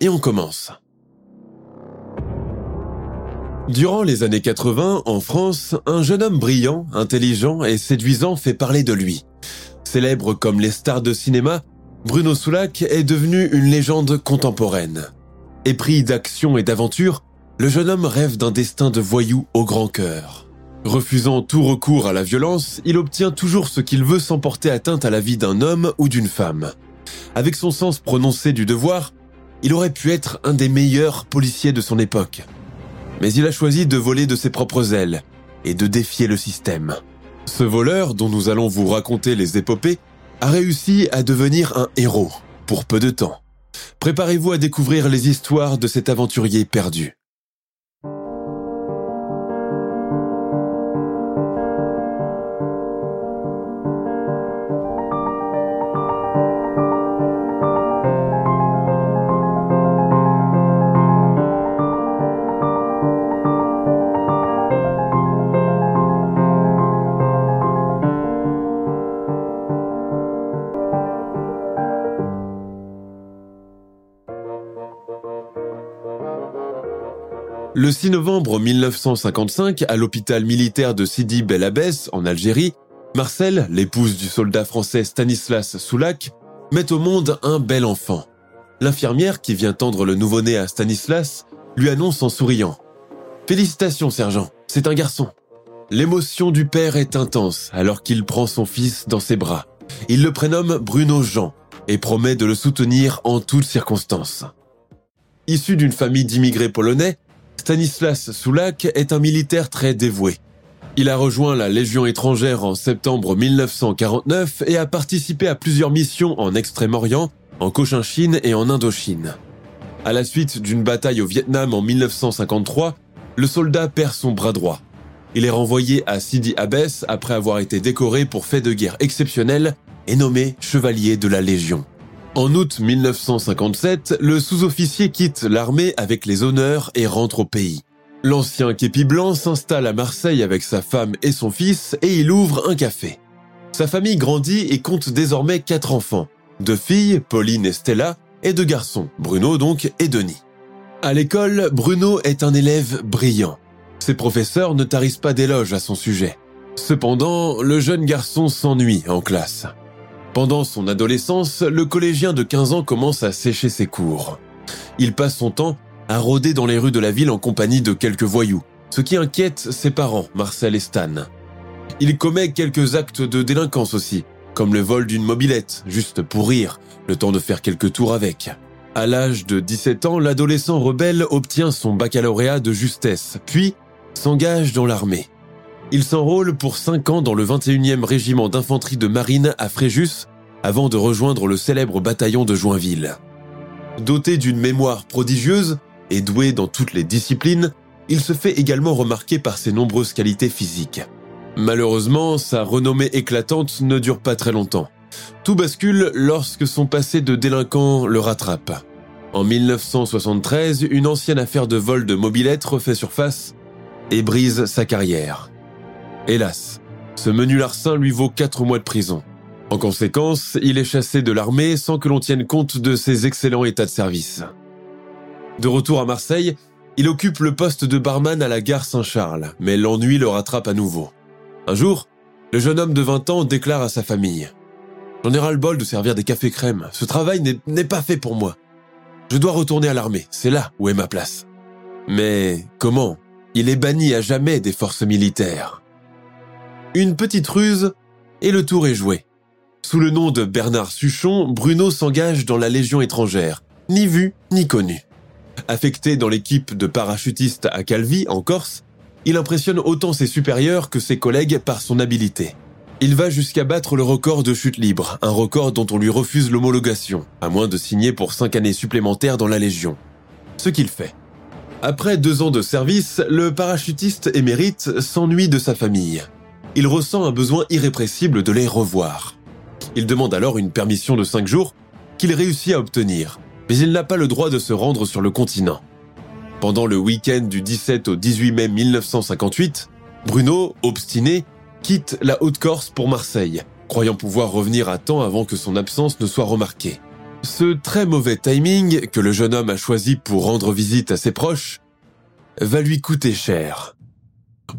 et on commence. Durant les années 80, en France, un jeune homme brillant, intelligent et séduisant fait parler de lui. Célèbre comme les stars de cinéma, Bruno Soulac est devenu une légende contemporaine. Épris d'action et d'aventure, le jeune homme rêve d'un destin de voyou au grand cœur. Refusant tout recours à la violence, il obtient toujours ce qu'il veut sans porter atteinte à la vie d'un homme ou d'une femme. Avec son sens prononcé du devoir, il aurait pu être un des meilleurs policiers de son époque. Mais il a choisi de voler de ses propres ailes et de défier le système. Ce voleur, dont nous allons vous raconter les épopées, a réussi à devenir un héros, pour peu de temps. Préparez-vous à découvrir les histoires de cet aventurier perdu. 6 novembre 1955, à l'hôpital militaire de Sidi Bel Abbès, en Algérie, Marcel, l'épouse du soldat français Stanislas Soulac, met au monde un bel enfant. L'infirmière qui vient tendre le nouveau-né à Stanislas lui annonce en souriant. Félicitations, sergent, c'est un garçon. L'émotion du père est intense alors qu'il prend son fils dans ses bras. Il le prénomme Bruno Jean et promet de le soutenir en toutes circonstances. Issu d'une famille d'immigrés polonais, Stanislas Soulak est un militaire très dévoué. Il a rejoint la Légion étrangère en septembre 1949 et a participé à plusieurs missions en Extrême-Orient, en Cochinchine et en Indochine. À la suite d'une bataille au Vietnam en 1953, le soldat perd son bras droit. Il est renvoyé à Sidi Abbès après avoir été décoré pour fait de guerre exceptionnel et nommé chevalier de la Légion. En août 1957, le sous-officier quitte l'armée avec les honneurs et rentre au pays. L'ancien képi blanc s'installe à Marseille avec sa femme et son fils et il ouvre un café. Sa famille grandit et compte désormais quatre enfants. Deux filles, Pauline et Stella, et deux garçons, Bruno donc et Denis. À l'école, Bruno est un élève brillant. Ses professeurs ne tarissent pas d'éloges à son sujet. Cependant, le jeune garçon s'ennuie en classe. Pendant son adolescence, le collégien de 15 ans commence à sécher ses cours. Il passe son temps à rôder dans les rues de la ville en compagnie de quelques voyous, ce qui inquiète ses parents, Marcel et Stan. Il commet quelques actes de délinquance aussi, comme le vol d'une mobilette, juste pour rire, le temps de faire quelques tours avec. À l'âge de 17 ans, l'adolescent rebelle obtient son baccalauréat de justesse, puis s'engage dans l'armée. Il s'enrôle pour 5 ans dans le 21e régiment d'infanterie de marine à Fréjus avant de rejoindre le célèbre bataillon de Joinville. Doté d'une mémoire prodigieuse et doué dans toutes les disciplines, il se fait également remarquer par ses nombreuses qualités physiques. Malheureusement, sa renommée éclatante ne dure pas très longtemps. Tout bascule lorsque son passé de délinquant le rattrape. En 1973, une ancienne affaire de vol de mobilette refait surface et brise sa carrière. Hélas, ce menu larcin lui vaut 4 mois de prison. En conséquence, il est chassé de l'armée sans que l'on tienne compte de ses excellents états de service. De retour à Marseille, Il occupe le poste de barman à la gare Saint-Charles, mais l'ennui le rattrape à nouveau. Un jour, le jeune homme de 20 ans déclare à sa famille J'en ai ras-le-bol de servir des cafés crème. Ce travail n'est pas fait pour moi. Je dois retourner à l'armée. C'est là où est ma place. Mais comment? Il est banni à jamais des forces militaires. Une petite ruse et le tour est joué. Sous le nom de Bernard Suchon, Bruno s'engage dans la Légion étrangère, ni vu ni connu. Affecté dans l'équipe de parachutistes à Calvi, en Corse, il impressionne autant ses supérieurs que ses collègues par son habileté. Il va jusqu'à battre le record de chute libre, un record dont on lui refuse l'homologation, à moins de signer pour cinq années supplémentaires dans la Légion. Ce qu'il fait. Après deux ans de service, le parachutiste émérite s'ennuie de sa famille. Il ressent un besoin irrépressible de les revoir. Il demande alors une permission de cinq jours qu'il réussit à obtenir, mais il n'a pas le droit de se rendre sur le continent. Pendant le week-end du 17 au 18 mai 1958, Bruno, obstiné, quitte la Haute-Corse pour Marseille, croyant pouvoir revenir à temps avant que son absence ne soit remarquée. Ce très mauvais timing que le jeune homme a choisi pour rendre visite à ses proches va lui coûter cher.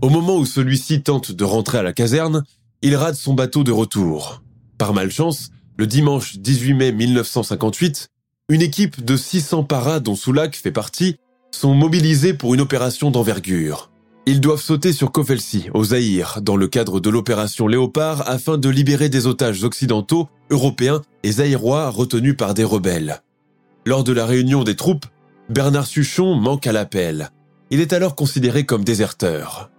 Au moment où celui-ci tente de rentrer à la caserne, il rate son bateau de retour. Par malchance, le dimanche 18 mai 1958, une équipe de 600 paras dont Soulac fait partie sont mobilisés pour une opération d'envergure. Ils doivent sauter sur Kofelsi, au Zaïre, dans le cadre de l'opération Léopard afin de libérer des otages occidentaux, européens et zaïrois retenus par des rebelles. Lors de la réunion des troupes, Bernard Suchon manque à l'appel. Il est alors considéré comme déserteur.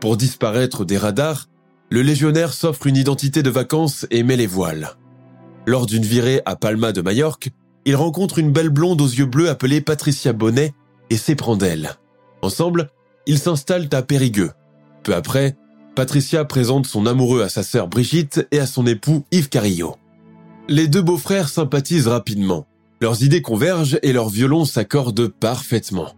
Pour disparaître des radars, le légionnaire s'offre une identité de vacances et met les voiles. Lors d'une virée à Palma de Majorque, il rencontre une belle blonde aux yeux bleus appelée Patricia Bonnet et s'éprend d'elle. Ensemble, ils s'installent à Périgueux. Peu après, Patricia présente son amoureux à sa sœur Brigitte et à son époux Yves Carillo. Les deux beaux-frères sympathisent rapidement. Leurs idées convergent et leurs violons s'accordent parfaitement.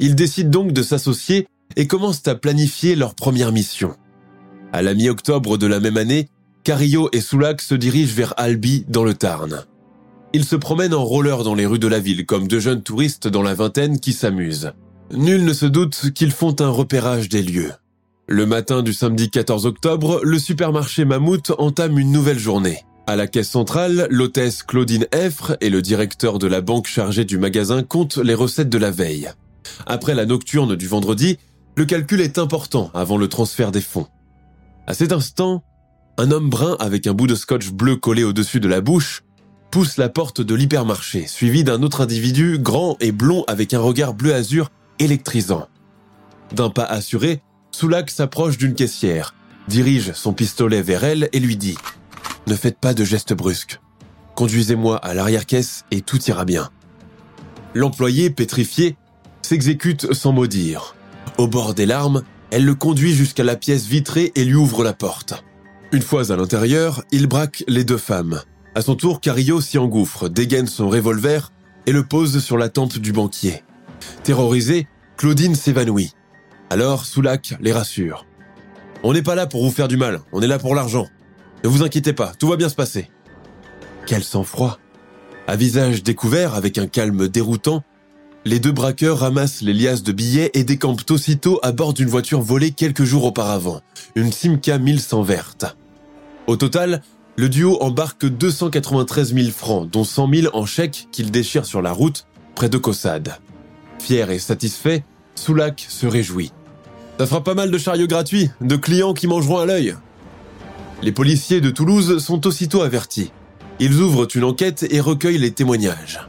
Ils décident donc de s'associer et commencent à planifier leur première mission. À la mi-octobre de la même année, Carillo et Soulac se dirigent vers Albi dans le Tarn. Ils se promènent en roller dans les rues de la ville comme deux jeunes touristes dans la vingtaine qui s'amusent. Nul ne se doute qu'ils font un repérage des lieux. Le matin du samedi 14 octobre, le supermarché Mammouth entame une nouvelle journée. À la caisse centrale, l'hôtesse Claudine Effre et le directeur de la banque chargée du magasin comptent les recettes de la veille. Après la nocturne du vendredi, le calcul est important avant le transfert des fonds. À cet instant, un homme brun avec un bout de scotch bleu collé au-dessus de la bouche pousse la porte de l'hypermarché, suivi d'un autre individu grand et blond avec un regard bleu azur électrisant. D'un pas assuré, Soulac s'approche d'une caissière, dirige son pistolet vers elle et lui dit ⁇ Ne faites pas de gestes brusques. Conduisez-moi à l'arrière-caisse et tout ira bien. ⁇ L'employé, pétrifié, s'exécute sans mot dire. Au bord des larmes, elle le conduit jusqu'à la pièce vitrée et lui ouvre la porte. Une fois à l'intérieur, il braque les deux femmes, à son tour, Carillo s'y engouffre, dégaine son revolver et le pose sur la tempe du banquier. Terrorisée, Claudine s'évanouit. Alors Soulac les rassure. On n'est pas là pour vous faire du mal, on est là pour l'argent. Ne vous inquiétez pas, tout va bien se passer. Quel sang-froid. À visage découvert, avec un calme déroutant, les deux braqueurs ramassent les liasses de billets et décampent aussitôt à bord d'une voiture volée quelques jours auparavant, une Simca 1100 verte. Au total, le duo embarque 293 000 francs, dont 100 000 en chèques qu'il déchire sur la route, près de Caussade. Fier et satisfait, Soulac se réjouit. Ça fera pas mal de chariots gratuits, de clients qui mangeront à l'œil. Les policiers de Toulouse sont aussitôt avertis. Ils ouvrent une enquête et recueillent les témoignages.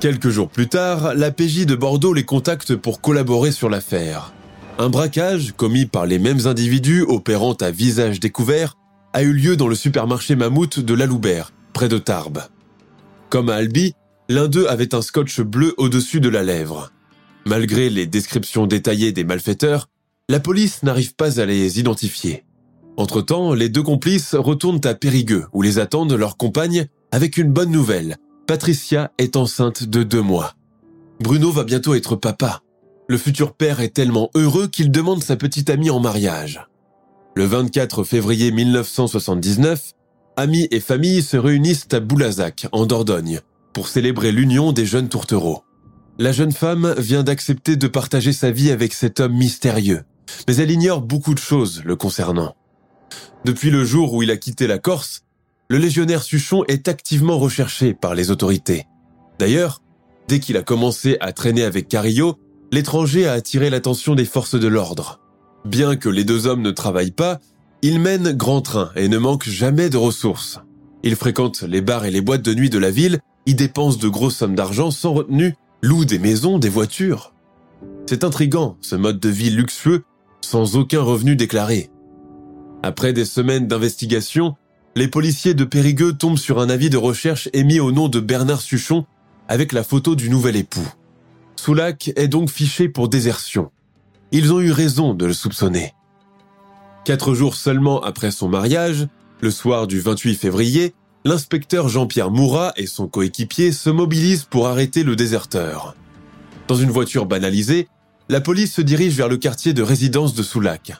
Quelques jours plus tard, la PJ de Bordeaux les contacte pour collaborer sur l'affaire. Un braquage, commis par les mêmes individus opérant à visage découvert, a eu lieu dans le supermarché Mammouth de Laloubert, près de Tarbes. Comme à Albi, l'un d'eux avait un scotch bleu au-dessus de la lèvre. Malgré les descriptions détaillées des malfaiteurs, la police n'arrive pas à les identifier. Entre-temps, les deux complices retournent à Périgueux, où les attendent leurs compagnes avec une bonne nouvelle. Patricia est enceinte de deux mois. Bruno va bientôt être papa. Le futur père est tellement heureux qu'il demande sa petite amie en mariage. Le 24 février 1979, amis et familles se réunissent à Boulazac, en Dordogne, pour célébrer l'union des jeunes tourtereaux. La jeune femme vient d'accepter de partager sa vie avec cet homme mystérieux, mais elle ignore beaucoup de choses le concernant. Depuis le jour où il a quitté la Corse, le légionnaire Suchon est activement recherché par les autorités. D'ailleurs, dès qu'il a commencé à traîner avec Carillo, l'étranger a attiré l'attention des forces de l'ordre. Bien que les deux hommes ne travaillent pas, ils mènent grand train et ne manquent jamais de ressources. Ils fréquentent les bars et les boîtes de nuit de la ville, y dépensent de grosses sommes d'argent sans retenue, louent des maisons, des voitures. C'est intrigant, ce mode de vie luxueux, sans aucun revenu déclaré. Après des semaines d'investigation, les policiers de Périgueux tombent sur un avis de recherche émis au nom de Bernard Suchon avec la photo du nouvel époux. Soulac est donc fiché pour désertion. Ils ont eu raison de le soupçonner. Quatre jours seulement après son mariage, le soir du 28 février, l'inspecteur Jean-Pierre Mourat et son coéquipier se mobilisent pour arrêter le déserteur. Dans une voiture banalisée, la police se dirige vers le quartier de résidence de Soulac.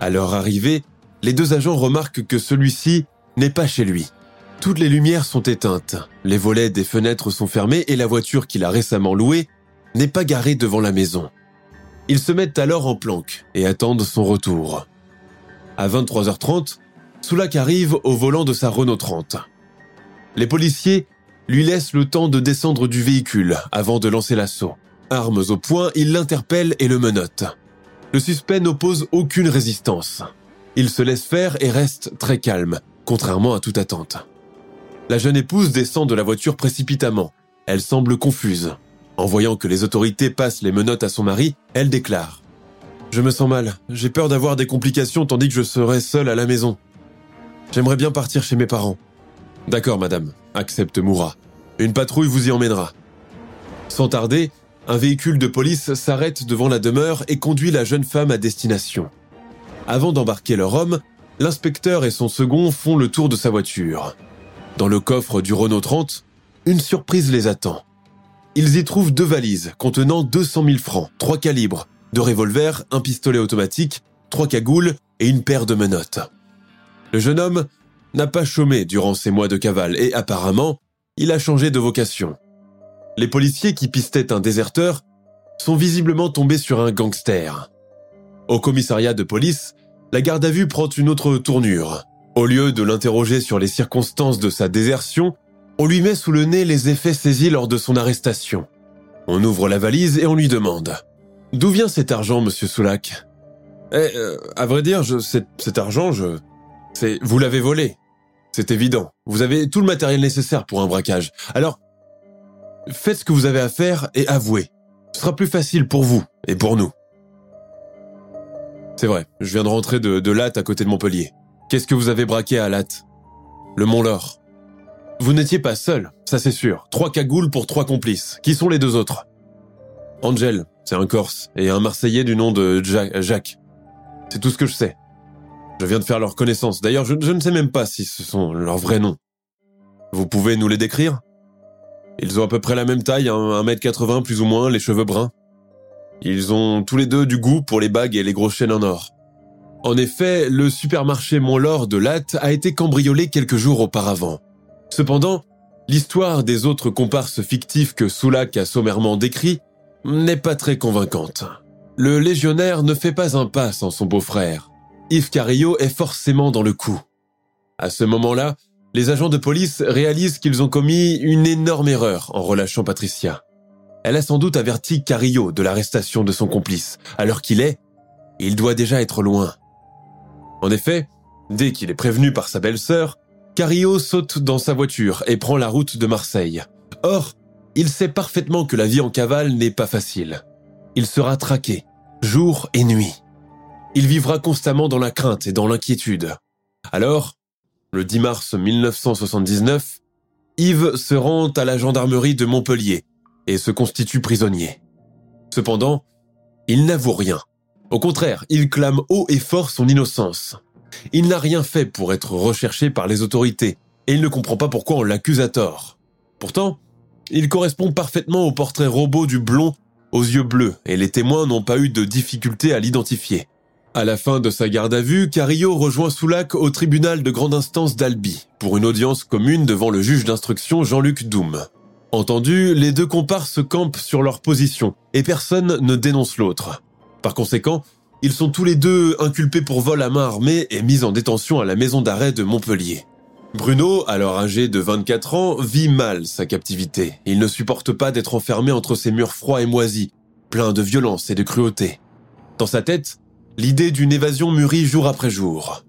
À leur arrivée, les deux agents remarquent que celui-ci n'est pas chez lui. Toutes les lumières sont éteintes, les volets des fenêtres sont fermés et la voiture qu'il a récemment louée n'est pas garée devant la maison. Ils se mettent alors en planque et attendent son retour. À 23h30, Soulac arrive au volant de sa Renault 30. Les policiers lui laissent le temps de descendre du véhicule avant de lancer l'assaut. Armes au poing, ils l'interpellent et le menottent. Le suspect n'oppose aucune résistance. Il se laisse faire et reste très calme, contrairement à toute attente. La jeune épouse descend de la voiture précipitamment. Elle semble confuse. En voyant que les autorités passent les menottes à son mari, elle déclare ⁇ Je me sens mal, j'ai peur d'avoir des complications tandis que je serai seule à la maison. J'aimerais bien partir chez mes parents. ⁇ D'accord madame, accepte Moura. Une patrouille vous y emmènera. Sans tarder, un véhicule de police s'arrête devant la demeure et conduit la jeune femme à destination. Avant d'embarquer leur homme, l'inspecteur et son second font le tour de sa voiture. Dans le coffre du Renault 30, une surprise les attend. Ils y trouvent deux valises contenant 200 000 francs, trois calibres, deux revolvers, un pistolet automatique, trois cagoules et une paire de menottes. Le jeune homme n'a pas chômé durant ces mois de cavale et apparemment, il a changé de vocation. Les policiers qui pistaient un déserteur sont visiblement tombés sur un gangster. Au commissariat de police, la garde à vue prend une autre tournure. Au lieu de l'interroger sur les circonstances de sa désertion, on lui met sous le nez les effets saisis lors de son arrestation. On ouvre la valise et on lui demande D'où vient cet argent, monsieur Soulac? Eh, euh, à vrai dire, cet, argent, je. Vous l'avez volé. C'est évident. Vous avez tout le matériel nécessaire pour un braquage. Alors, faites ce que vous avez à faire et avouez. Ce sera plus facile pour vous et pour nous. C'est vrai, je viens de rentrer de, de Latte à côté de Montpellier. Qu'est-ce que vous avez braqué à Latte? Le Mont-Laure. Vous n'étiez pas seul, ça c'est sûr. Trois cagoules pour trois complices. Qui sont les deux autres? Angel, c'est un Corse, et un Marseillais du nom de Jacques. C'est tout ce que je sais. Je viens de faire leur connaissance. D'ailleurs, je, ne sais même pas si ce sont leurs vrais noms. Vous pouvez nous les décrire? Ils ont à peu près la même taille, 1m80 plus ou moins, les cheveux bruns. Ils ont tous les deux du goût pour les bagues et les grosses chaînes en or. En effet, le supermarché Montlore de Latte a été cambriolé quelques jours auparavant. Cependant, l'histoire des autres comparses fictifs que Soulac a sommairement décrits n'est pas très convaincante. Le légionnaire ne fait pas un pas sans son beau-frère. Yves Carillo est forcément dans le coup. À ce moment-là, les agents de police réalisent qu'ils ont commis une énorme erreur en relâchant Patricia. Elle a sans doute averti Carillo de l'arrestation de son complice. Alors qu'il est, il doit déjà être loin. En effet, dès qu'il est prévenu par sa belle-sœur, Carillo saute dans sa voiture et prend la route de Marseille. Or, il sait parfaitement que la vie en cavale n'est pas facile. Il sera traqué, jour et nuit. Il vivra constamment dans la crainte et dans l'inquiétude. Alors, le 10 mars 1979, Yves se rend à la gendarmerie de Montpellier et se constitue prisonnier. Cependant, il n'avoue rien. Au contraire, il clame haut et fort son innocence. Il n'a rien fait pour être recherché par les autorités, et il ne comprend pas pourquoi on l'accuse à tort. Pourtant, il correspond parfaitement au portrait robot du blond aux yeux bleus, et les témoins n'ont pas eu de difficulté à l'identifier. À la fin de sa garde à vue, Carillo rejoint Soulac au tribunal de grande instance d'Albi pour une audience commune devant le juge d'instruction Jean-Luc Doum. Entendu, les deux comparses campent sur leur position et personne ne dénonce l'autre. Par conséquent, ils sont tous les deux inculpés pour vol à main armée et mis en détention à la maison d'arrêt de Montpellier. Bruno, alors âgé de 24 ans, vit mal sa captivité. Il ne supporte pas d'être enfermé entre ces murs froids et moisis, pleins de violence et de cruauté. Dans sa tête, l'idée d'une évasion mûrit jour après jour.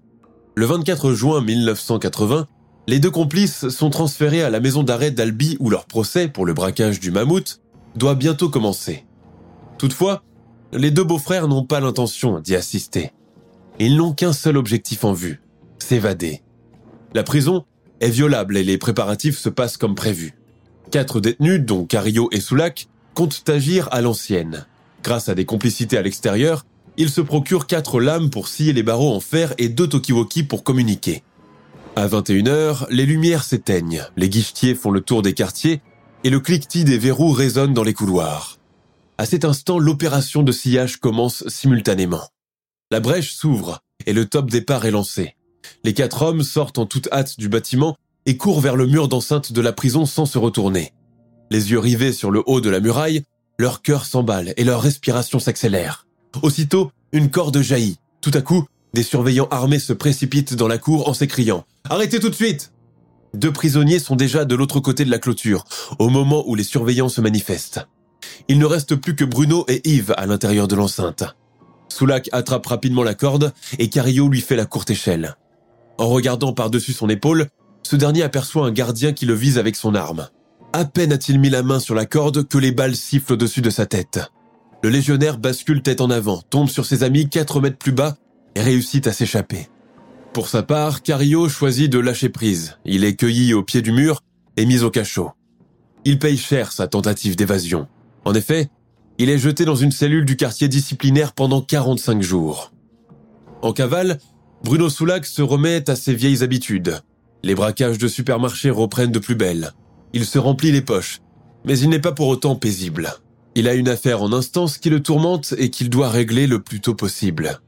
Le 24 juin 1980, les deux complices sont transférés à la maison d'arrêt d'Albi où leur procès pour le braquage du mammouth doit bientôt commencer. Toutefois, les deux beaux-frères n'ont pas l'intention d'y assister. Ils n'ont qu'un seul objectif en vue, s'évader. La prison est violable et les préparatifs se passent comme prévu. Quatre détenus, dont Cario et Soulac, comptent agir à l'ancienne. Grâce à des complicités à l'extérieur, ils se procurent quatre lames pour scier les barreaux en fer et deux talkie pour communiquer. À 21h, les lumières s'éteignent, les guichetiers font le tour des quartiers et le cliquetis des verrous résonne dans les couloirs. À cet instant, l'opération de sillage commence simultanément. La brèche s'ouvre et le top départ est lancé. Les quatre hommes sortent en toute hâte du bâtiment et courent vers le mur d'enceinte de la prison sans se retourner. Les yeux rivés sur le haut de la muraille, leur cœur s'emballe et leur respiration s'accélère. Aussitôt, une corde jaillit. Tout à coup, des surveillants armés se précipitent dans la cour en s'écriant ⁇ Arrêtez tout de suite !⁇ Deux prisonniers sont déjà de l'autre côté de la clôture, au moment où les surveillants se manifestent. Il ne reste plus que Bruno et Yves à l'intérieur de l'enceinte. Soulac attrape rapidement la corde et Cario lui fait la courte échelle. En regardant par-dessus son épaule, ce dernier aperçoit un gardien qui le vise avec son arme. À peine a-t-il mis la main sur la corde que les balles sifflent au-dessus de sa tête. Le légionnaire bascule tête en avant, tombe sur ses amis 4 mètres plus bas et réussit à s'échapper. Pour sa part, Cario choisit de lâcher prise. Il est cueilli au pied du mur et mis au cachot. Il paye cher sa tentative d'évasion. En effet, il est jeté dans une cellule du quartier disciplinaire pendant 45 jours. En cavale, Bruno Soulac se remet à ses vieilles habitudes. Les braquages de supermarchés reprennent de plus belle. Il se remplit les poches, mais il n'est pas pour autant paisible. Il a une affaire en instance qui le tourmente et qu'il doit régler le plus tôt possible.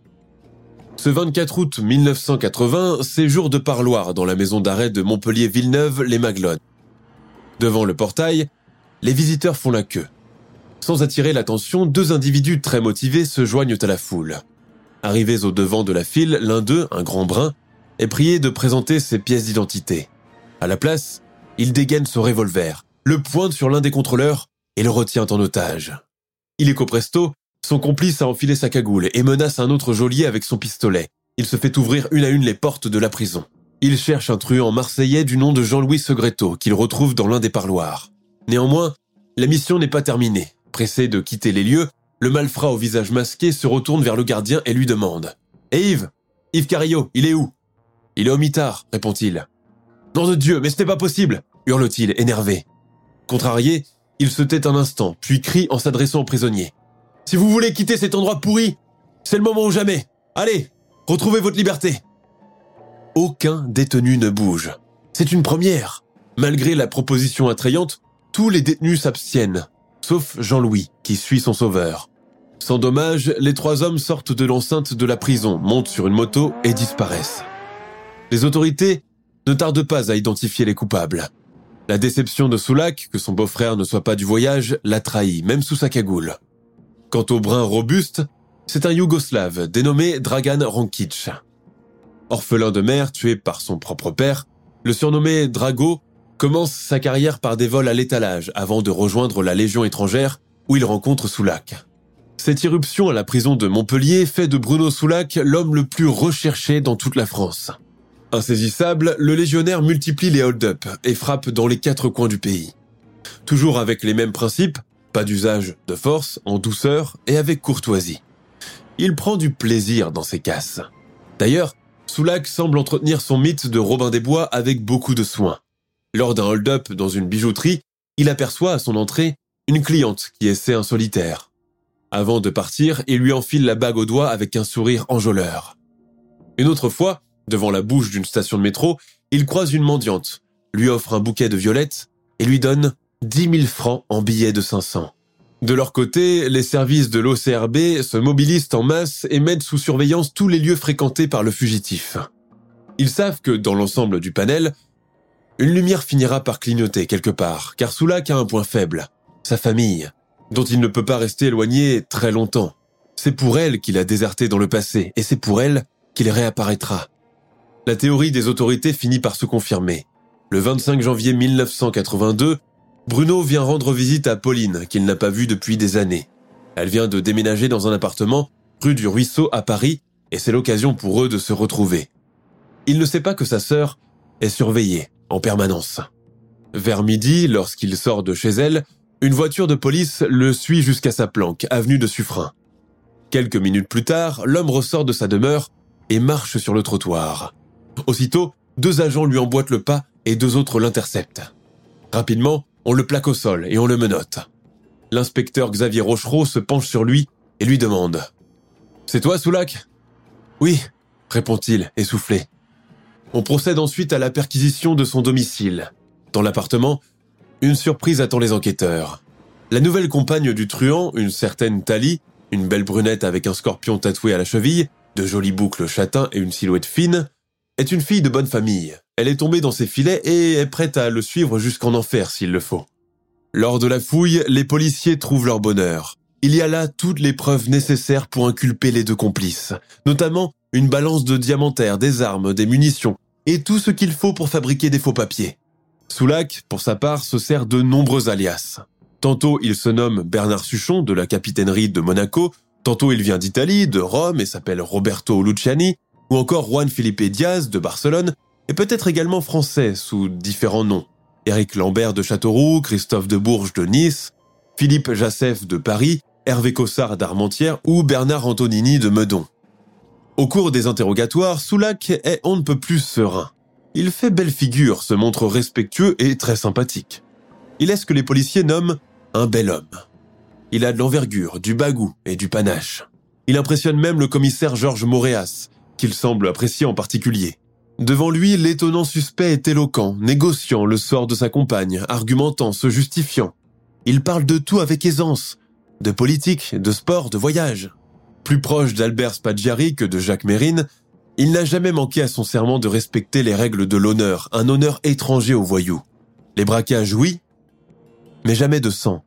Ce 24 août 1980, c'est jour de parloir dans la maison d'arrêt de Montpellier-Villeneuve, les Maglones. Devant le portail, les visiteurs font la queue. Sans attirer l'attention, deux individus très motivés se joignent à la foule. Arrivés au devant de la file, l'un d'eux, un grand brun, est prié de présenter ses pièces d'identité. À la place, il dégaine son revolver, le pointe sur l'un des contrôleurs et le retient en otage. Il est presto, son complice a enfilé sa cagoule et menace un autre geôlier avec son pistolet. Il se fait ouvrir une à une les portes de la prison. Il cherche un truand marseillais du nom de Jean-Louis Segretto qu'il retrouve dans l'un des parloirs. Néanmoins, la mission n'est pas terminée. Pressé de quitter les lieux, le malfrat au visage masqué se retourne vers le gardien et lui demande Et Yves Yves Carillo, il est où? Il est au mitard, répond-il. Nom de Dieu, mais ce n'est pas possible hurle-t-il, énervé. Contrarié, il se tait un instant, puis crie en s'adressant au prisonnier. Si vous voulez quitter cet endroit pourri, c'est le moment ou jamais. Allez, retrouvez votre liberté. Aucun détenu ne bouge. C'est une première. Malgré la proposition attrayante, tous les détenus s'abstiennent, sauf Jean-Louis, qui suit son sauveur. Sans dommage, les trois hommes sortent de l'enceinte de la prison, montent sur une moto et disparaissent. Les autorités ne tardent pas à identifier les coupables. La déception de Soulak, que son beau-frère ne soit pas du voyage, l'a trahi, même sous sa cagoule. Quant au brun robuste, c'est un Yougoslave dénommé Dragan Rankic. Orphelin de mère tué par son propre père, le surnommé Drago commence sa carrière par des vols à l'étalage avant de rejoindre la Légion étrangère où il rencontre Soulac. Cette irruption à la prison de Montpellier fait de Bruno Soulac l'homme le plus recherché dans toute la France. Insaisissable, le légionnaire multiplie les hold-up et frappe dans les quatre coins du pays. Toujours avec les mêmes principes, pas d'usage de force, en douceur et avec courtoisie. Il prend du plaisir dans ses casses. D'ailleurs, Soulac semble entretenir son mythe de Robin des Bois avec beaucoup de soin. Lors d'un hold-up dans une bijouterie, il aperçoit à son entrée une cliente qui essaie un solitaire. Avant de partir, il lui enfile la bague au doigt avec un sourire enjôleur. Une autre fois, devant la bouche d'une station de métro, il croise une mendiante, lui offre un bouquet de violettes et lui donne 10 000 francs en billets de 500. De leur côté, les services de l'OCRB se mobilisent en masse et mettent sous surveillance tous les lieux fréquentés par le fugitif. Ils savent que, dans l'ensemble du panel, Une lumière finira par clignoter quelque part, car Soulac a un point faible, sa famille, dont il ne peut pas rester éloigné très longtemps. C'est pour elle qu'il a déserté dans le passé, et c'est pour elle qu'il réapparaîtra. La théorie des autorités finit par se confirmer. Le 25 janvier 1982, Bruno vient rendre visite à Pauline, qu'il n'a pas vue depuis des années. Elle vient de déménager dans un appartement rue du Ruisseau à Paris, et c'est l'occasion pour eux de se retrouver. Il ne sait pas que sa sœur est surveillée en permanence. Vers midi, lorsqu'il sort de chez elle, une voiture de police le suit jusqu'à sa planque, avenue de Suffren. Quelques minutes plus tard, l'homme ressort de sa demeure et marche sur le trottoir. Aussitôt, deux agents lui emboîtent le pas et deux autres l'interceptent. Rapidement, on le plaque au sol et on le menotte. L'inspecteur Xavier Rochereau se penche sur lui et lui demande ⁇ C'est toi, Soulac ?⁇ Oui, répond-il, essoufflé. On procède ensuite à la perquisition de son domicile. Dans l'appartement, une surprise attend les enquêteurs. La nouvelle compagne du truand, une certaine Thalie, une belle brunette avec un scorpion tatoué à la cheville, de jolies boucles châtains et une silhouette fine, est une fille de bonne famille. Elle est tombée dans ses filets et est prête à le suivre jusqu'en enfer s'il le faut. Lors de la fouille, les policiers trouvent leur bonheur. Il y a là toutes les preuves nécessaires pour inculper les deux complices, notamment une balance de diamantaires, des armes, des munitions et tout ce qu'il faut pour fabriquer des faux papiers. Soulac, pour sa part, se sert de nombreux alias. Tantôt il se nomme Bernard Suchon de la capitainerie de Monaco, tantôt il vient d'Italie, de Rome et s'appelle Roberto Luciani, ou encore Juan Felipe Diaz de Barcelone, et peut-être également français sous différents noms. Éric Lambert de Châteauroux, Christophe de Bourges de Nice, Philippe Jassef de Paris, Hervé Cossard d'Armentières ou Bernard Antonini de Meudon. Au cours des interrogatoires, Soulac est on ne peut plus serein. Il fait belle figure, se montre respectueux et très sympathique. Il est ce que les policiers nomment un bel homme. Il a de l'envergure, du bagou et du panache. Il impressionne même le commissaire Georges Moréas, qu'il semble apprécier en particulier. Devant lui, l'étonnant suspect est éloquent, négociant le sort de sa compagne, argumentant, se justifiant. Il parle de tout avec aisance, de politique, de sport, de voyage. Plus proche d'Albert Spaggiari que de Jacques Mérine, il n'a jamais manqué à son serment de respecter les règles de l'honneur, un honneur étranger aux voyous. Les braquages, oui, mais jamais de sang,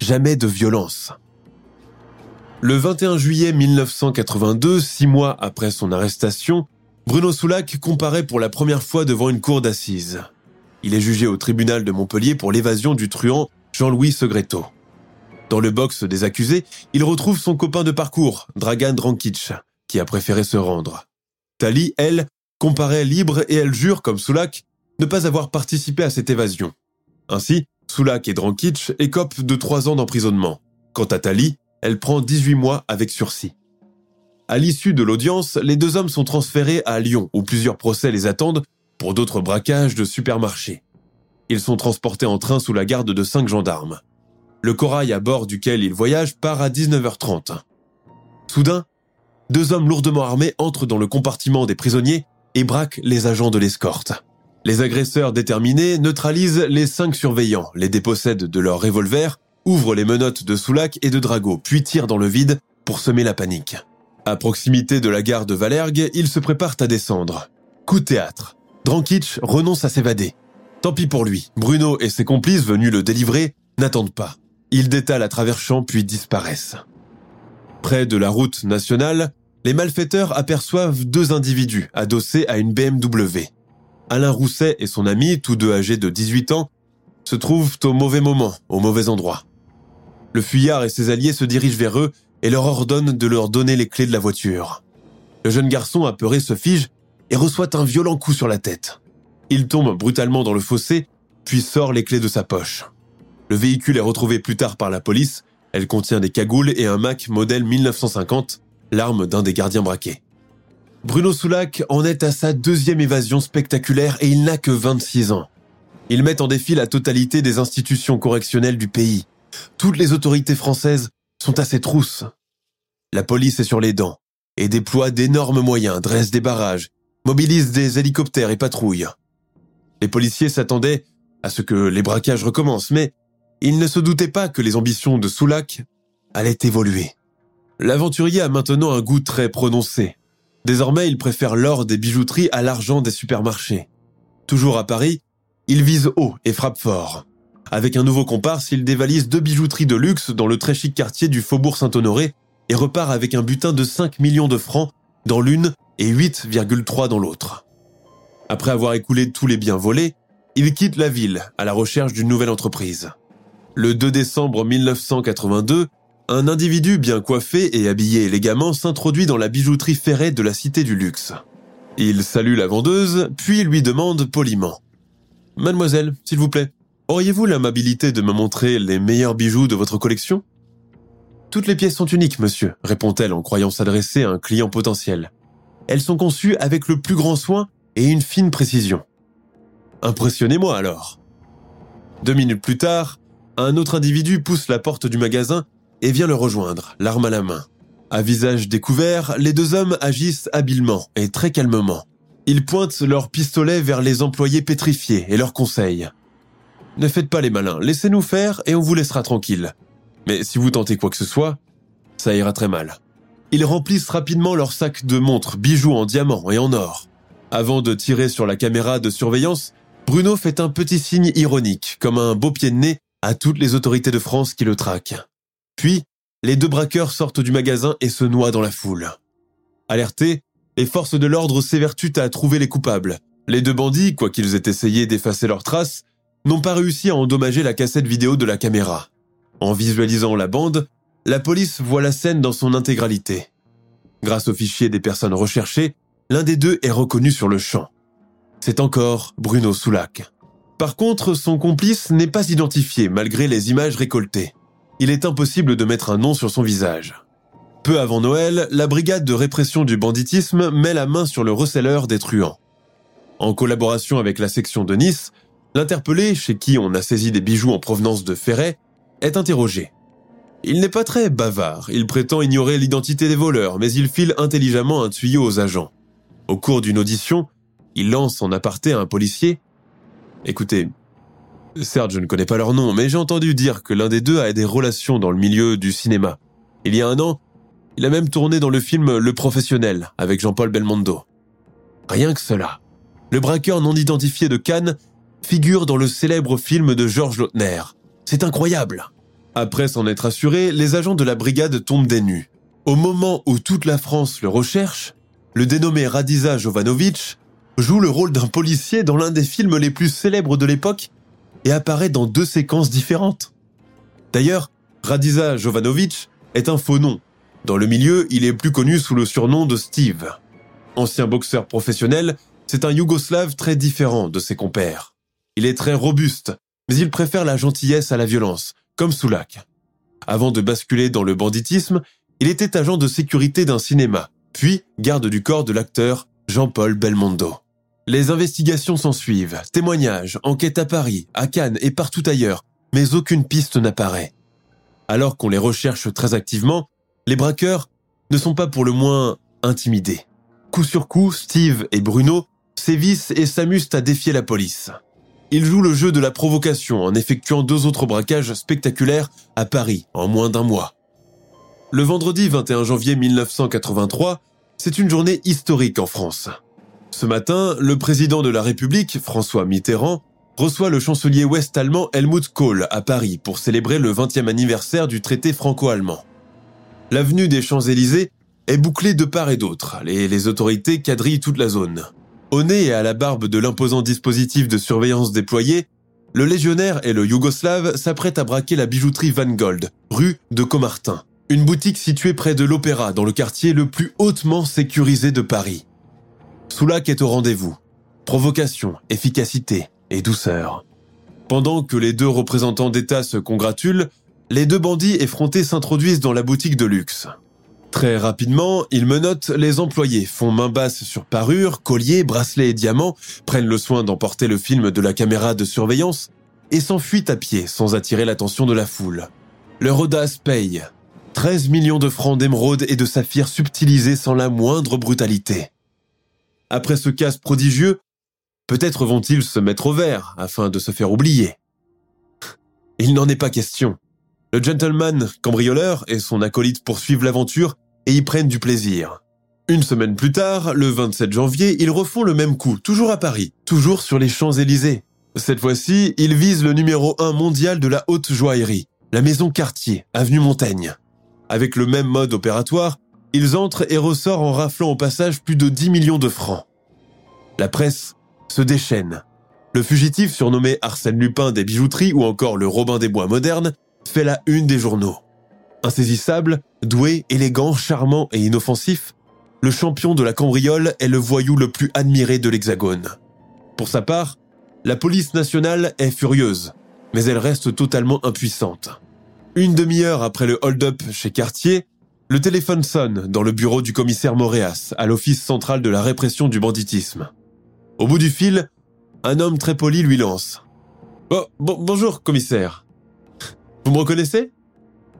jamais de violence. Le 21 juillet 1982, six mois après son arrestation, Bruno Soulac comparaît pour la première fois devant une cour d'assises. Il est jugé au tribunal de Montpellier pour l'évasion du truand Jean-Louis Segreto. Dans le box des accusés, il retrouve son copain de parcours, Dragan Drankic, qui a préféré se rendre. Tali, elle, comparaît libre et elle jure, comme Soulac, ne pas avoir participé à cette évasion. Ainsi, Soulak et Drankic écopent de trois ans d'emprisonnement. Quant à Tali, elle prend 18 mois avec sursis. À l'issue de l'audience, les deux hommes sont transférés à Lyon, où plusieurs procès les attendent pour d'autres braquages de supermarchés. Ils sont transportés en train sous la garde de cinq gendarmes. Le corail à bord duquel ils voyagent part à 19h30. Soudain, deux hommes lourdement armés entrent dans le compartiment des prisonniers et braquent les agents de l'escorte. Les agresseurs déterminés neutralisent les cinq surveillants, les dépossèdent de leurs revolvers, ouvrent les menottes de Soulac et de Drago, puis tirent dans le vide pour semer la panique. À proximité de la gare de Valergue, ils se préparent à descendre. Coup de théâtre. Drankic renonce à s'évader. Tant pis pour lui. Bruno et ses complices venus le délivrer n'attendent pas. Ils détalent à travers champs puis disparaissent. Près de la route nationale, les malfaiteurs aperçoivent deux individus adossés à une BMW. Alain Rousset et son ami, tous deux âgés de 18 ans, se trouvent au mauvais moment, au mauvais endroit. Le fuyard et ses alliés se dirigent vers eux et leur ordonnent de leur donner les clés de la voiture. Le jeune garçon apeuré se fige et reçoit un violent coup sur la tête. Il tombe brutalement dans le fossé, puis sort les clés de sa poche. Le véhicule est retrouvé plus tard par la police. Elle contient des cagoules et un Mac modèle 1950, l'arme d'un des gardiens braqués. Bruno Soulac en est à sa deuxième évasion spectaculaire et il n'a que 26 ans. Il met en défi la totalité des institutions correctionnelles du pays. Toutes les autorités françaises sont à ses trousses. La police est sur les dents et déploie d'énormes moyens, dresse des barrages, mobilise des hélicoptères et patrouille. Les policiers s'attendaient à ce que les braquages recommencent, mais ils ne se doutaient pas que les ambitions de Soulac allaient évoluer. L'aventurier a maintenant un goût très prononcé. Désormais, il préfère l'or des bijouteries à l'argent des supermarchés. Toujours à Paris, il vise haut et frappe fort. Avec un nouveau comparse, il dévalise deux bijouteries de luxe dans le très chic quartier du Faubourg Saint-Honoré et repart avec un butin de 5 millions de francs dans l'une et 8,3 dans l'autre. Après avoir écoulé tous les biens volés, il quitte la ville à la recherche d'une nouvelle entreprise. Le 2 décembre 1982, un individu bien coiffé et habillé élégamment s'introduit dans la bijouterie ferrée de la Cité du Luxe. Il salue la vendeuse, puis lui demande poliment. Mademoiselle, s'il vous plaît, auriez-vous l'amabilité de me montrer les meilleurs bijoux de votre collection? Toutes les pièces sont uniques, monsieur, répond-elle en croyant s'adresser à un client potentiel. Elles sont conçues avec le plus grand soin et une fine précision. Impressionnez-moi alors. Deux minutes plus tard, un autre individu pousse la porte du magasin et vient le rejoindre, l'arme à la main. À visage découvert, les deux hommes agissent habilement et très calmement. Ils pointent leurs pistolets vers les employés pétrifiés et leur conseillent. Ne faites pas les malins, laissez-nous faire et on vous laissera tranquille. Mais si vous tentez quoi que ce soit, ça ira très mal. Ils remplissent rapidement leurs sacs de montres, bijoux en diamant et en or. Avant de tirer sur la caméra de surveillance, Bruno fait un petit signe ironique, comme un beau pied de nez à toutes les autorités de France qui le traquent. Puis, les deux braqueurs sortent du magasin et se noient dans la foule. Alertés, les forces de l'ordre s'évertuent à trouver les coupables. Les deux bandits, quoiqu'ils aient essayé d'effacer leurs traces, n'ont pas réussi à endommager la cassette vidéo de la caméra. En visualisant la bande, la police voit la scène dans son intégralité. Grâce au fichier des personnes recherchées, l'un des deux est reconnu sur le champ. C'est encore Bruno Soulac. Par contre, son complice n'est pas identifié malgré les images récoltées il est impossible de mettre un nom sur son visage. Peu avant Noël, la brigade de répression du banditisme met la main sur le receleur des truands. En collaboration avec la section de Nice, l'interpellé, chez qui on a saisi des bijoux en provenance de Ferret, est interrogé. Il n'est pas très bavard, il prétend ignorer l'identité des voleurs, mais il file intelligemment un tuyau aux agents. Au cours d'une audition, il lance en aparté à un policier Écoutez, Certes, je ne connais pas leur nom, mais j'ai entendu dire que l'un des deux a des relations dans le milieu du cinéma. Il y a un an, il a même tourné dans le film Le Professionnel avec Jean-Paul Belmondo. Rien que cela. Le braqueur non identifié de Cannes figure dans le célèbre film de Georges Lautner. C'est incroyable. Après s'en être assuré, les agents de la brigade tombent des nues. Au moment où toute la France le recherche, le dénommé Radiza Jovanovic joue le rôle d'un policier dans l'un des films les plus célèbres de l'époque et apparaît dans deux séquences différentes. D'ailleurs, Radiza Jovanovic est un faux nom. Dans le milieu, il est plus connu sous le surnom de Steve. Ancien boxeur professionnel, c'est un Yougoslave très différent de ses compères. Il est très robuste, mais il préfère la gentillesse à la violence, comme Soulak. Avant de basculer dans le banditisme, il était agent de sécurité d'un cinéma, puis garde du corps de l'acteur Jean-Paul Belmondo. Les investigations s'ensuivent, témoignages, enquêtes à Paris, à Cannes et partout ailleurs, mais aucune piste n'apparaît. Alors qu'on les recherche très activement, les braqueurs ne sont pas pour le moins intimidés. Coup sur coup, Steve et Bruno sévissent et s'amusent à défier la police. Ils jouent le jeu de la provocation en effectuant deux autres braquages spectaculaires à Paris en moins d'un mois. Le vendredi 21 janvier 1983, c'est une journée historique en France. Ce matin, le président de la République, François Mitterrand, reçoit le chancelier ouest-allemand Helmut Kohl à Paris pour célébrer le 20e anniversaire du traité franco-allemand. L'avenue des Champs-Élysées est bouclée de part et d'autre, et les autorités quadrillent toute la zone. Au nez et à la barbe de l'imposant dispositif de surveillance déployé, le légionnaire et le yougoslave s'apprêtent à braquer la bijouterie Van Gold, rue de Comartin, une boutique située près de l'Opéra dans le quartier le plus hautement sécurisé de Paris. Soulac est au rendez-vous. Provocation, efficacité et douceur. Pendant que les deux représentants d'État se congratulent, les deux bandits effrontés s'introduisent dans la boutique de luxe. Très rapidement, ils menottent les employés, font main basse sur parures, colliers, bracelets et diamants, prennent le soin d'emporter le film de la caméra de surveillance et s'enfuient à pied sans attirer l'attention de la foule. Leur audace paye. 13 millions de francs d'émeraude et de saphirs subtilisés sans la moindre brutalité. Après ce casse prodigieux, peut-être vont-ils se mettre au vert afin de se faire oublier. Il n'en est pas question. Le gentleman cambrioleur et son acolyte poursuivent l'aventure et y prennent du plaisir. Une semaine plus tard, le 27 janvier, ils refont le même coup, toujours à Paris, toujours sur les Champs-Élysées. Cette fois-ci, il vise le numéro 1 mondial de la haute joaillerie, la maison Cartier, avenue Montaigne. Avec le même mode opératoire, ils entrent et ressortent en raflant au passage plus de 10 millions de francs. La presse se déchaîne. Le fugitif surnommé Arsène Lupin des bijouteries ou encore le Robin des Bois moderne fait la une des journaux. Insaisissable, doué, élégant, charmant et inoffensif, le champion de la cambriole est le voyou le plus admiré de l'Hexagone. Pour sa part, la police nationale est furieuse, mais elle reste totalement impuissante. Une demi-heure après le hold-up chez Cartier, le téléphone sonne dans le bureau du commissaire Moréas, à l'Office central de la répression du banditisme. Au bout du fil, un homme très poli lui lance. Bonjour, commissaire. Vous me reconnaissez?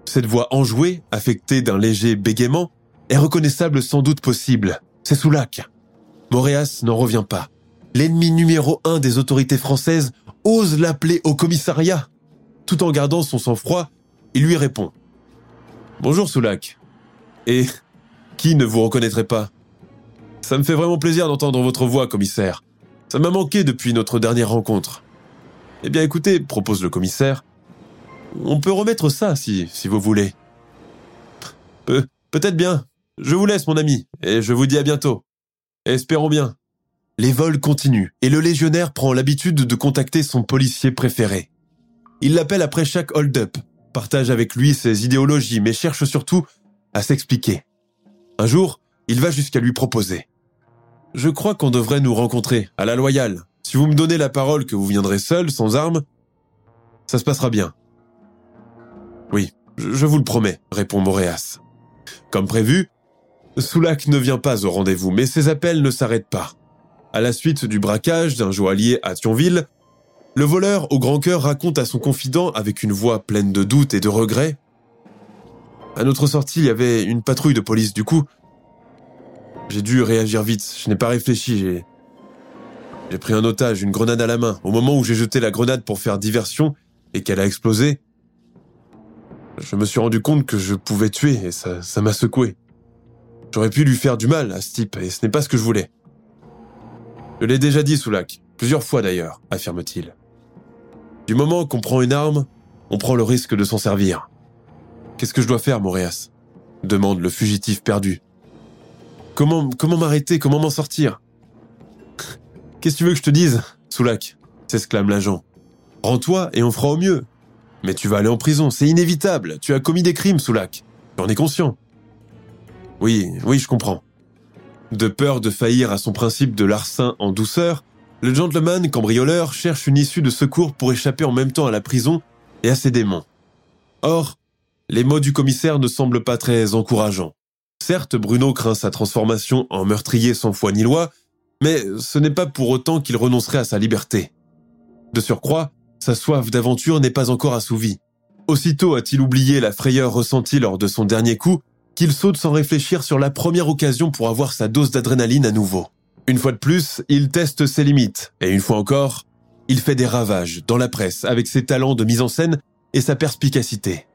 Cette voix enjouée, affectée d'un léger bégaiement, est reconnaissable sans doute possible. C'est Soulac. Moréas n'en revient pas. L'ennemi numéro un des autorités françaises ose l'appeler au commissariat. Tout en gardant son sang-froid, il lui répond. Bonjour Soulac. Et qui ne vous reconnaîtrait pas? Ça me fait vraiment plaisir d'entendre votre voix, commissaire. Ça m'a manqué depuis notre dernière rencontre. Eh bien écoutez, propose le commissaire, on peut remettre ça si, vous voulez. peut-être bien. Je vous laisse, mon ami, et je vous dis à bientôt. Espérons bien. Les vols continuent, et le légionnaire prend l'habitude de contacter son policier préféré. Il l'appelle après chaque hold-up, partage avec lui ses idéologies, mais cherche surtout à s'expliquer. Un jour, il va jusqu'à lui proposer. Je crois qu'on devrait nous rencontrer, à la loyale. Si vous me donnez la parole que vous viendrez seul, sans armes, ça se passera bien. Oui, je vous le promets, répond Moréas. Comme prévu, Soulac ne vient pas au rendez-vous, mais ses appels ne s'arrêtent pas. À la suite du braquage d'un joaillier à Thionville, le voleur au grand cœur raconte à son confident avec une voix pleine de doute et de regret. À notre sortie, il y avait une patrouille de police. Du coup, j'ai dû réagir vite. Je n'ai pas réfléchi. J'ai, j'ai pris un otage, une grenade à la main. Au moment où j'ai jeté la grenade pour faire diversion et qu'elle a explosé, je me suis rendu compte que je pouvais tuer et ça, ça m'a secoué. J'aurais pu lui faire du mal à ce type et ce n'est pas ce que je voulais. Je l'ai déjà dit, Soulac, plusieurs fois d'ailleurs, affirme-t-il. Du moment qu'on prend une arme, on prend le risque de s'en servir. Qu'est-ce que je dois faire, Moréas demande le fugitif perdu. Comment, comment m'arrêter, comment m'en sortir? Qu'est-ce que tu veux que je te dise, Soulac s'exclame l'agent. Rends-toi et on fera au mieux. Mais tu vas aller en prison, c'est inévitable. Tu as commis des crimes, Soulac. J'en ai conscient. Oui, oui, je comprends. De peur de faillir à son principe de larcin en douceur, le gentleman cambrioleur cherche une issue de secours pour échapper en même temps à la prison et à ses démons. Or, les mots du commissaire ne semblent pas très encourageants. Certes, Bruno craint sa transformation en meurtrier sans foi ni loi, mais ce n'est pas pour autant qu'il renoncerait à sa liberté. De surcroît, sa soif d'aventure n'est pas encore assouvie. Aussitôt a-t-il oublié la frayeur ressentie lors de son dernier coup, qu'il saute sans réfléchir sur la première occasion pour avoir sa dose d'adrénaline à nouveau. Une fois de plus, il teste ses limites, et une fois encore, il fait des ravages dans la presse avec ses talents de mise en scène et sa perspicacité.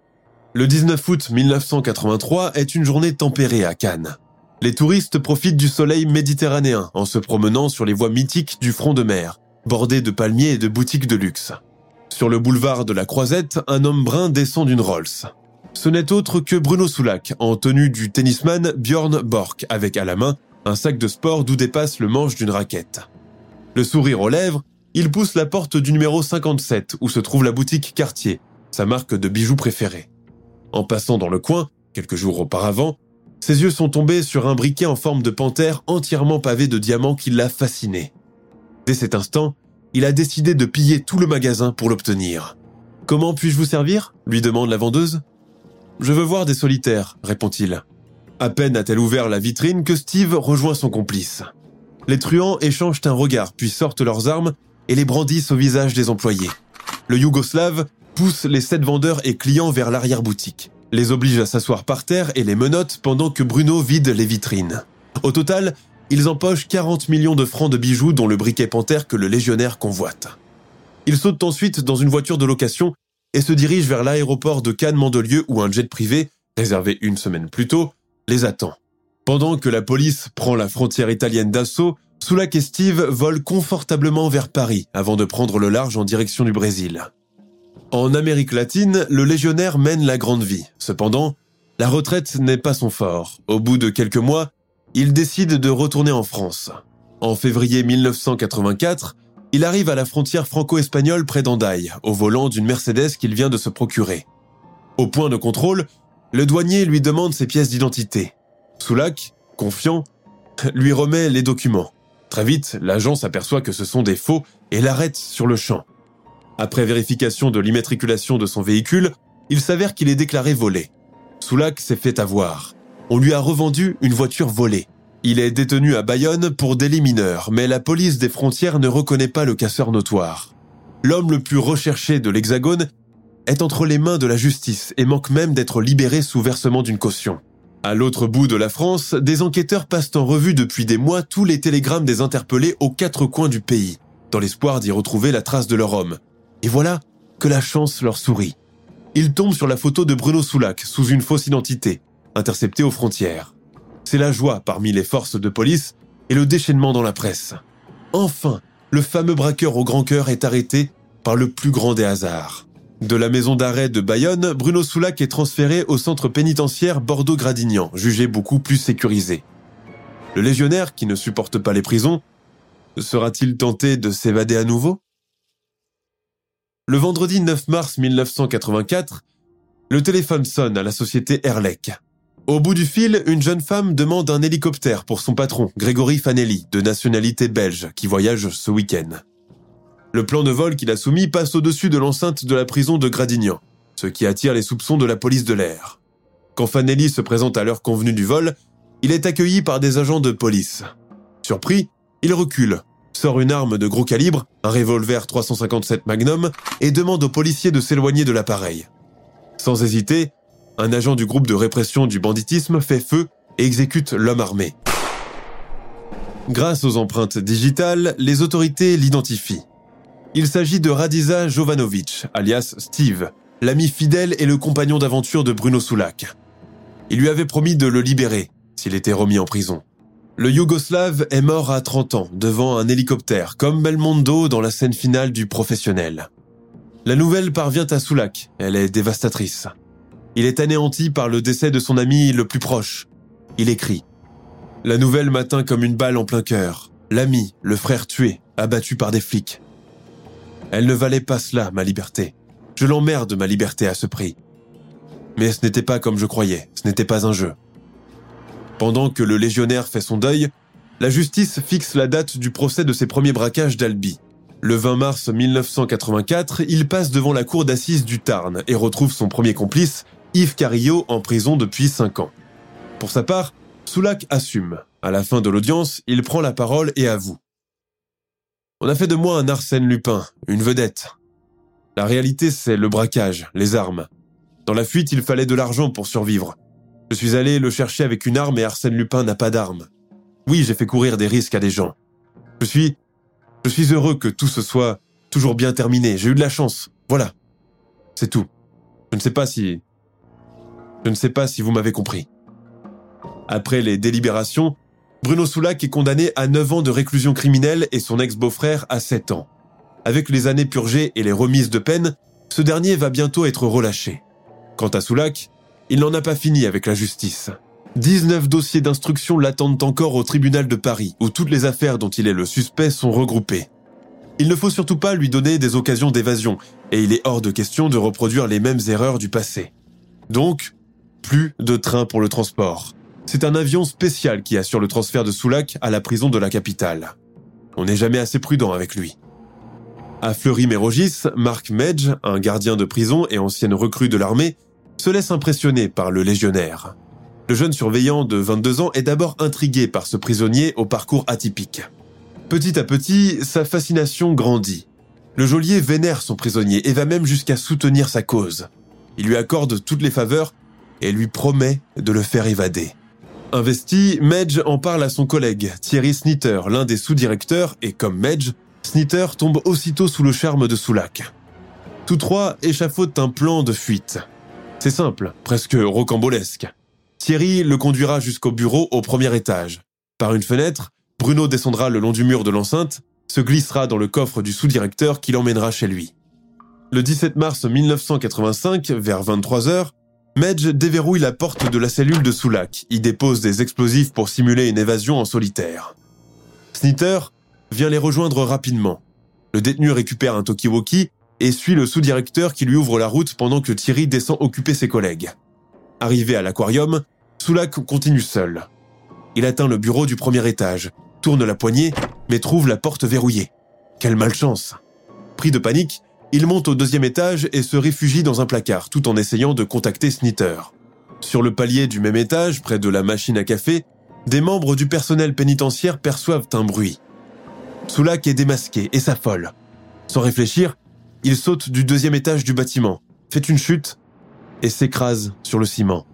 Le 19 août 1983 est une journée tempérée à Cannes. Les touristes profitent du soleil méditerranéen en se promenant sur les voies mythiques du front de mer, bordées de palmiers et de boutiques de luxe. Sur le boulevard de la Croisette, un homme brun descend d'une Rolls. Ce n'est autre que Bruno Soulac, en tenue du tennisman Bjorn Bork, avec à la main un sac de sport d'où dépasse le manche d'une raquette. Le sourire aux lèvres, il pousse la porte du numéro 57 où se trouve la boutique Cartier, sa marque de bijoux préférée. En passant dans le coin, quelques jours auparavant, ses yeux sont tombés sur un briquet en forme de panthère entièrement pavé de diamants qui l'a fasciné. Dès cet instant, il a décidé de piller tout le magasin pour l'obtenir. Comment puis-je vous servir? lui demande la vendeuse. Je veux voir des solitaires, répond-il. À peine a-t-elle ouvert la vitrine que Steve rejoint son complice. Les truands échangent un regard, puis sortent leurs armes et les brandissent au visage des employés. Le Yougoslave pousse les sept vendeurs et clients vers l'arrière-boutique, les oblige à s'asseoir par terre et les menotte pendant que Bruno vide les vitrines. Au total, ils empochent 40 millions de francs de bijoux dont le briquet panthère que le légionnaire convoite. Ils sautent ensuite dans une voiture de location et se dirigent vers l'aéroport de Cannes-Mandelieu où un jet privé, réservé une semaine plus tôt, les attend. Pendant que la police prend la frontière italienne d'assaut, Soulac et Steve volent confortablement vers Paris avant de prendre le large en direction du Brésil. En Amérique latine, le légionnaire mène la grande vie. Cependant, la retraite n'est pas son fort. Au bout de quelques mois, il décide de retourner en France. En février 1984, il arrive à la frontière franco-espagnole près d'Andaille, au volant d'une Mercedes qu'il vient de se procurer. Au point de contrôle, le douanier lui demande ses pièces d'identité. Soulac, confiant, lui remet les documents. Très vite, l'agent s'aperçoit que ce sont des faux et l'arrête sur le champ. Après vérification de l'immatriculation de son véhicule, il s'avère qu'il est déclaré volé. Soulac s'est fait avoir. On lui a revendu une voiture volée. Il est détenu à Bayonne pour délit mineur, mais la police des frontières ne reconnaît pas le casseur notoire. L'homme le plus recherché de l'Hexagone est entre les mains de la justice et manque même d'être libéré sous versement d'une caution. À l'autre bout de la France, des enquêteurs passent en revue depuis des mois tous les télégrammes des interpellés aux quatre coins du pays, dans l'espoir d'y retrouver la trace de leur homme. Et voilà que la chance leur sourit. Ils tombent sur la photo de Bruno Soulac sous une fausse identité, intercepté aux frontières. C'est la joie parmi les forces de police et le déchaînement dans la presse. Enfin, le fameux braqueur au grand cœur est arrêté par le plus grand des hasards. De la maison d'arrêt de Bayonne, Bruno Soulac est transféré au centre pénitentiaire Bordeaux-Gradignan, jugé beaucoup plus sécurisé. Le légionnaire, qui ne supporte pas les prisons, sera-t-il tenté de s'évader à nouveau? Le vendredi 9 mars 1984, le téléphone sonne à la société Erlec. Au bout du fil, une jeune femme demande un hélicoptère pour son patron, Grégory Fanelli, de nationalité belge, qui voyage ce week-end. Le plan de vol qu'il a soumis passe au-dessus de l'enceinte de la prison de Gradignan, ce qui attire les soupçons de la police de l'air. Quand Fanelli se présente à l'heure convenue du vol, il est accueilli par des agents de police. Surpris, il recule, sort une arme de gros calibre, un revolver 357 Magnum, et demande aux policiers de s'éloigner de l'appareil. Sans hésiter, un agent du groupe de répression du banditisme fait feu et exécute l'homme armé. Grâce aux empreintes digitales, les autorités l'identifient. Il s'agit de Radiza Jovanovic, alias Steve, l'ami fidèle et le compagnon d'aventure de Bruno Soulac. Il lui avait promis de le libérer s'il était remis en prison. Le Yougoslave est mort à 30 ans devant un hélicoptère, comme Belmondo dans la scène finale du professionnel. La nouvelle parvient à Soulac, elle est dévastatrice. Il est anéanti par le décès de son ami le plus proche. Il écrit La nouvelle m'atteint comme une balle en plein cœur. L'ami, le frère tué, abattu par des flics. Elle ne valait pas cela, ma liberté. Je l'emmerde, ma liberté, à ce prix. Mais ce n'était pas comme je croyais, ce n'était pas un jeu. Pendant que le légionnaire fait son deuil, la justice fixe la date du procès de ses premiers braquages d'Albi. Le 20 mars 1984, il passe devant la cour d'assises du Tarn et retrouve son premier complice, Yves Carillot, en prison depuis 5 ans. Pour sa part, Soulac assume. À la fin de l'audience, il prend la parole et avoue. On a fait de moi un Arsène Lupin, une vedette. La réalité, c'est le braquage, les armes. Dans la fuite, il fallait de l'argent pour survivre. Je suis allé le chercher avec une arme et Arsène Lupin n'a pas d'arme. Oui, j'ai fait courir des risques à des gens. Je suis... Je suis heureux que tout se soit toujours bien terminé. J'ai eu de la chance. Voilà. C'est tout. Je ne sais pas si... Je ne sais pas si vous m'avez compris. Après les délibérations, Bruno Soulac est condamné à 9 ans de réclusion criminelle et son ex-beau-frère à 7 ans. Avec les années purgées et les remises de peine, ce dernier va bientôt être relâché. Quant à Soulac, il n'en a pas fini avec la justice. 19 dossiers d'instruction l'attendent encore au tribunal de Paris, où toutes les affaires dont il est le suspect sont regroupées. Il ne faut surtout pas lui donner des occasions d'évasion, et il est hors de question de reproduire les mêmes erreurs du passé. Donc, plus de train pour le transport. C'est un avion spécial qui assure le transfert de Soulac à la prison de la capitale. On n'est jamais assez prudent avec lui. À Fleury-Mérogis, Marc Medge, un gardien de prison et ancienne recrue de l'armée, se laisse impressionner par le légionnaire. Le jeune surveillant de 22 ans est d'abord intrigué par ce prisonnier au parcours atypique. Petit à petit, sa fascination grandit. Le geôlier vénère son prisonnier et va même jusqu'à soutenir sa cause. Il lui accorde toutes les faveurs et lui promet de le faire évader. Investi, Medge en parle à son collègue, Thierry Snitter, l'un des sous-directeurs, et comme Medge, Snitter tombe aussitôt sous le charme de Soulac. Tous trois échafaudent un plan de fuite. C'est simple, presque rocambolesque. Thierry le conduira jusqu'au bureau au premier étage. Par une fenêtre, Bruno descendra le long du mur de l'enceinte, se glissera dans le coffre du sous-directeur qui l'emmènera chez lui. Le 17 mars 1985, vers 23h, Medj déverrouille la porte de la cellule de Soulac, y dépose des explosifs pour simuler une évasion en solitaire. Snitter vient les rejoindre rapidement. Le détenu récupère un talkie-walkie et suit le sous-directeur qui lui ouvre la route pendant que Thierry descend occuper ses collègues. Arrivé à l'aquarium, Soulac continue seul. Il atteint le bureau du premier étage, tourne la poignée, mais trouve la porte verrouillée. Quelle malchance Pris de panique, il monte au deuxième étage et se réfugie dans un placard tout en essayant de contacter Snitter. Sur le palier du même étage, près de la machine à café, des membres du personnel pénitentiaire perçoivent un bruit. Soulac est démasqué et s'affole. Sans réfléchir, il saute du deuxième étage du bâtiment, fait une chute et s'écrase sur le ciment.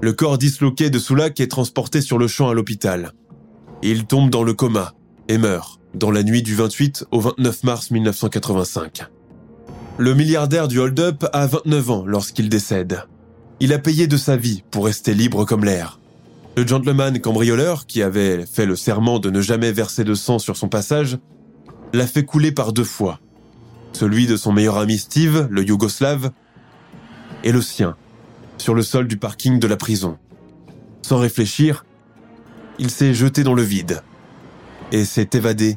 Le corps disloqué de Soulac est transporté sur le champ à l'hôpital. Il tombe dans le coma et meurt dans la nuit du 28 au 29 mars 1985. Le milliardaire du hold-up a 29 ans lorsqu'il décède. Il a payé de sa vie pour rester libre comme l'air. Le gentleman cambrioleur, qui avait fait le serment de ne jamais verser de sang sur son passage, l'a fait couler par deux fois. Celui de son meilleur ami Steve, le Yougoslave, et le sien, sur le sol du parking de la prison. Sans réfléchir, il s'est jeté dans le vide et s'est évadé